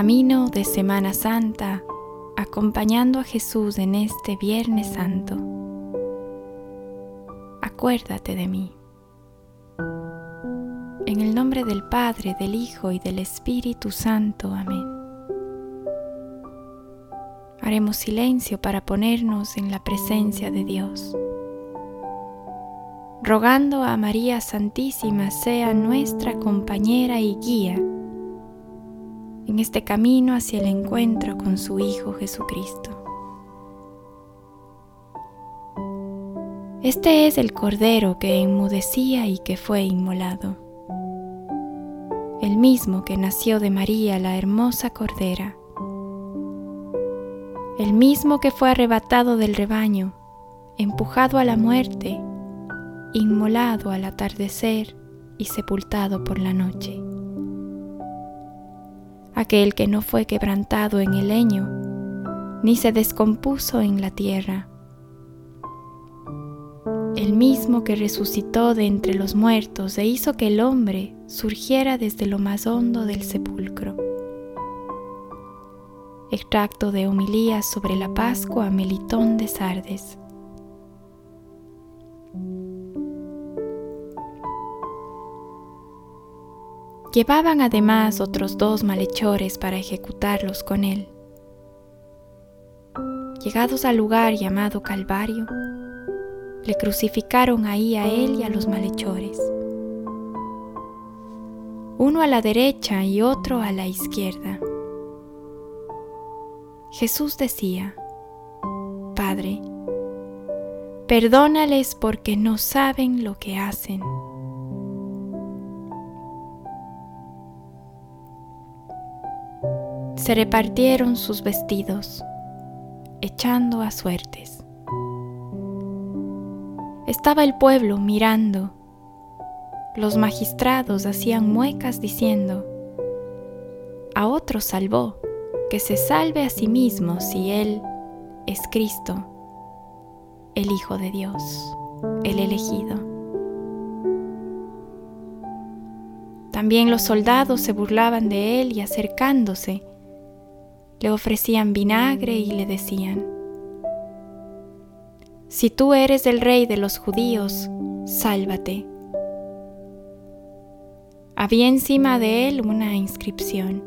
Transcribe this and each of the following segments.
camino de Semana Santa, acompañando a Jesús en este Viernes Santo. Acuérdate de mí. En el nombre del Padre, del Hijo y del Espíritu Santo. Amén. Haremos silencio para ponernos en la presencia de Dios, rogando a María Santísima sea nuestra compañera y guía en este camino hacia el encuentro con su Hijo Jesucristo. Este es el Cordero que enmudecía y que fue inmolado, el mismo que nació de María la hermosa Cordera, el mismo que fue arrebatado del rebaño, empujado a la muerte, inmolado al atardecer y sepultado por la noche aquel que no fue quebrantado en el leño, ni se descompuso en la tierra, el mismo que resucitó de entre los muertos e hizo que el hombre surgiera desde lo más hondo del sepulcro. Extracto de homilías sobre la Pascua Melitón de Sardes. Llevaban además otros dos malhechores para ejecutarlos con él. Llegados al lugar llamado Calvario, le crucificaron ahí a él y a los malhechores, uno a la derecha y otro a la izquierda. Jesús decía, Padre, perdónales porque no saben lo que hacen. Se repartieron sus vestidos, echando a suertes. Estaba el pueblo mirando. Los magistrados hacían muecas diciendo, a otro salvó, que se salve a sí mismo si él es Cristo, el Hijo de Dios, el elegido. También los soldados se burlaban de él y acercándose, le ofrecían vinagre y le decían, Si tú eres el rey de los judíos, sálvate. Había encima de él una inscripción.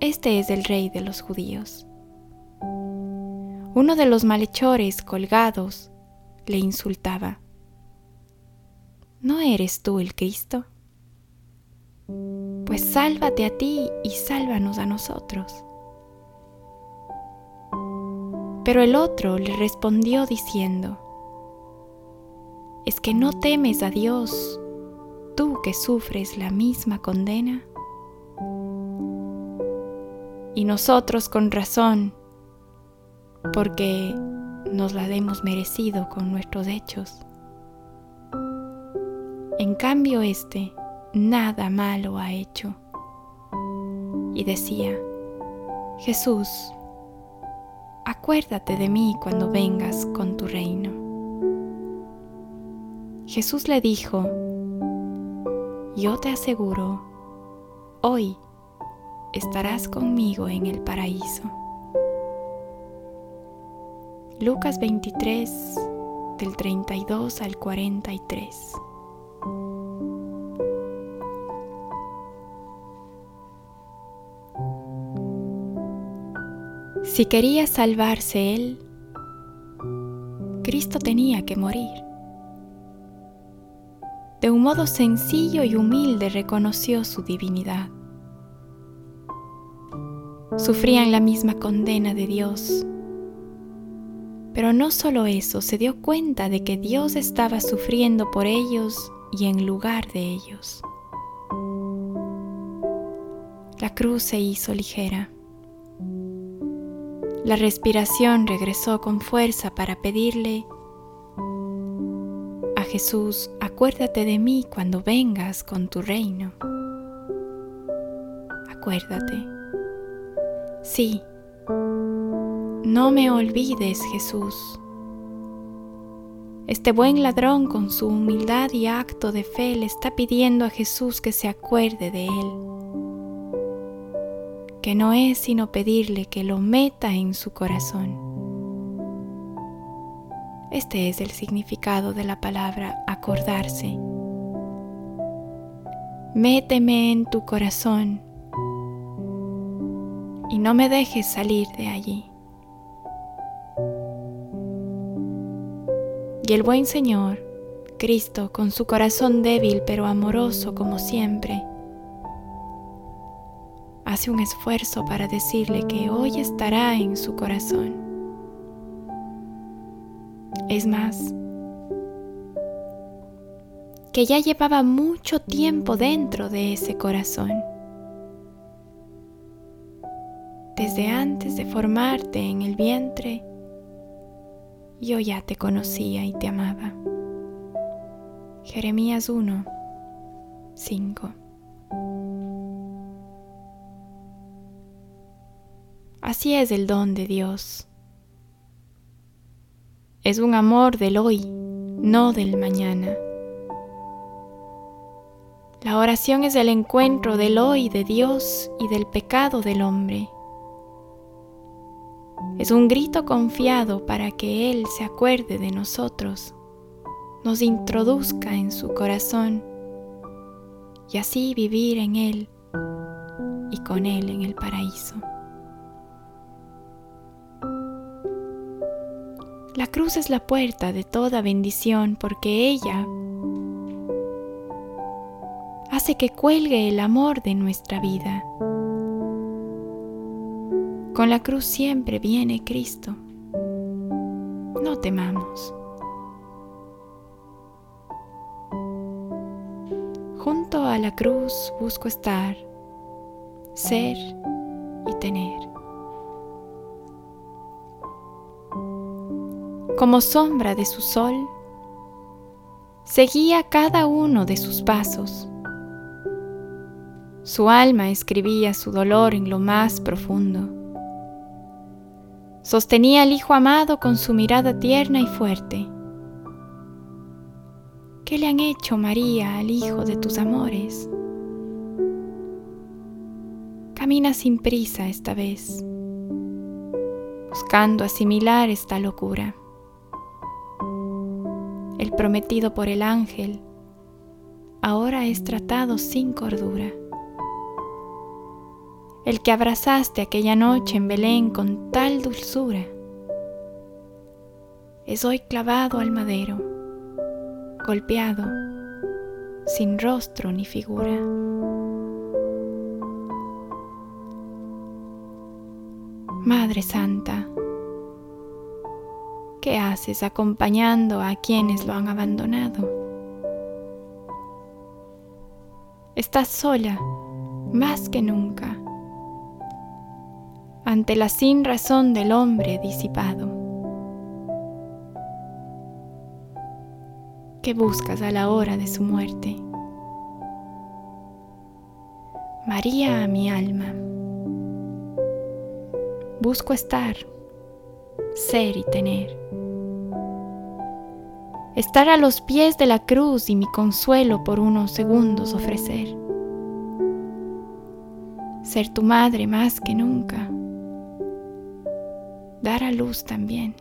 Este es el rey de los judíos. Uno de los malhechores colgados le insultaba. ¿No eres tú el Cristo? Pues sálvate a ti y sálvanos a nosotros. Pero el otro le respondió diciendo, ¿es que no temes a Dios, tú que sufres la misma condena? Y nosotros con razón, porque nos la hemos merecido con nuestros hechos. En cambio, este, nada malo ha hecho. Y decía, Jesús, acuérdate de mí cuando vengas con tu reino. Jesús le dijo, yo te aseguro, hoy estarás conmigo en el paraíso. Lucas 23 del 32 al 43. Si quería salvarse él, Cristo tenía que morir. De un modo sencillo y humilde reconoció su divinidad. Sufrían la misma condena de Dios. Pero no solo eso, se dio cuenta de que Dios estaba sufriendo por ellos y en lugar de ellos. La cruz se hizo ligera. La respiración regresó con fuerza para pedirle a Jesús, acuérdate de mí cuando vengas con tu reino. Acuérdate. Sí, no me olvides Jesús. Este buen ladrón con su humildad y acto de fe le está pidiendo a Jesús que se acuerde de él. Que no es sino pedirle que lo meta en su corazón. Este es el significado de la palabra acordarse. Méteme en tu corazón y no me dejes salir de allí. Y el buen Señor, Cristo, con su corazón débil pero amoroso como siempre, hace un esfuerzo para decirle que hoy estará en su corazón. Es más, que ya llevaba mucho tiempo dentro de ese corazón. Desde antes de formarte en el vientre, yo ya te conocía y te amaba. Jeremías 1, 5. Así es el don de Dios. Es un amor del hoy, no del mañana. La oración es el encuentro del hoy de Dios y del pecado del hombre. Es un grito confiado para que Él se acuerde de nosotros, nos introduzca en su corazón y así vivir en Él y con Él en el paraíso. La cruz es la puerta de toda bendición porque ella hace que cuelgue el amor de nuestra vida con la cruz siempre viene Cristo. No temamos. Junto a la cruz busco estar, ser y tener. Como sombra de su sol, seguía cada uno de sus pasos. Su alma escribía su dolor en lo más profundo. Sostenía al Hijo amado con su mirada tierna y fuerte. ¿Qué le han hecho María al Hijo de tus amores? Camina sin prisa esta vez, buscando asimilar esta locura. Prometido por el ángel ahora es tratado sin cordura el que abrazaste aquella noche en Belén con tal dulzura, es hoy clavado al madero, golpeado, sin rostro ni figura. Madre Santa, ¿qué haces acompañando a quienes lo han abandonado? Estás sola más que nunca ante la sin razón del hombre disipado. ¿Qué buscas a la hora de su muerte? María a mi alma. Busco estar, ser y tener. Estar a los pies de la cruz y mi consuelo por unos segundos ofrecer. Ser tu madre más que nunca dar a luz también.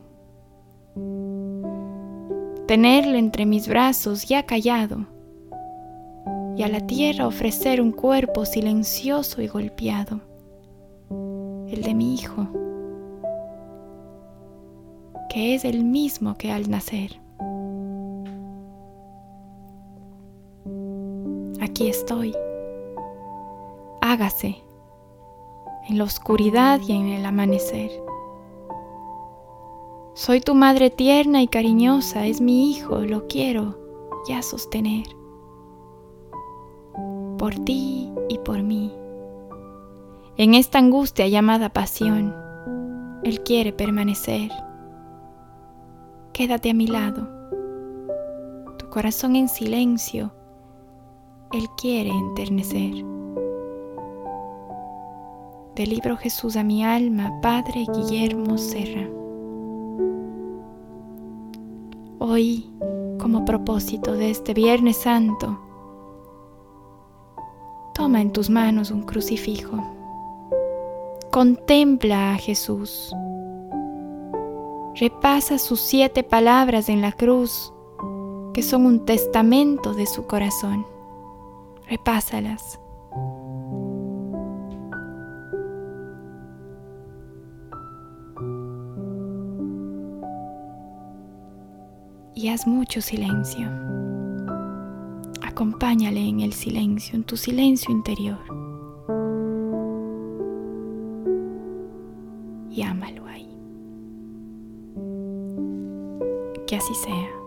Tenerle entre mis brazos ya callado y a la tierra ofrecer un cuerpo silencioso y golpeado, el de mi hijo, que es el mismo que al nacer. Aquí estoy. Hágase en la oscuridad y en el amanecer. Soy tu madre tierna y cariñosa, es mi hijo, lo quiero ya sostener. Por ti y por mí. En esta angustia llamada pasión, Él quiere permanecer. Quédate a mi lado, tu corazón en silencio, Él quiere enternecer. Del libro Jesús a mi alma, Padre Guillermo Serra. Hoy, como propósito de este Viernes Santo, toma en tus manos un crucifijo Contempla a Jesús. Repasa sus siete palabras en la cruz, que son un testamento de su corazón. Repásalas. y haz mucho silencio. Acompáñale en el silencio, en tu silencio interior. Y ámalo ahí. Que así sea.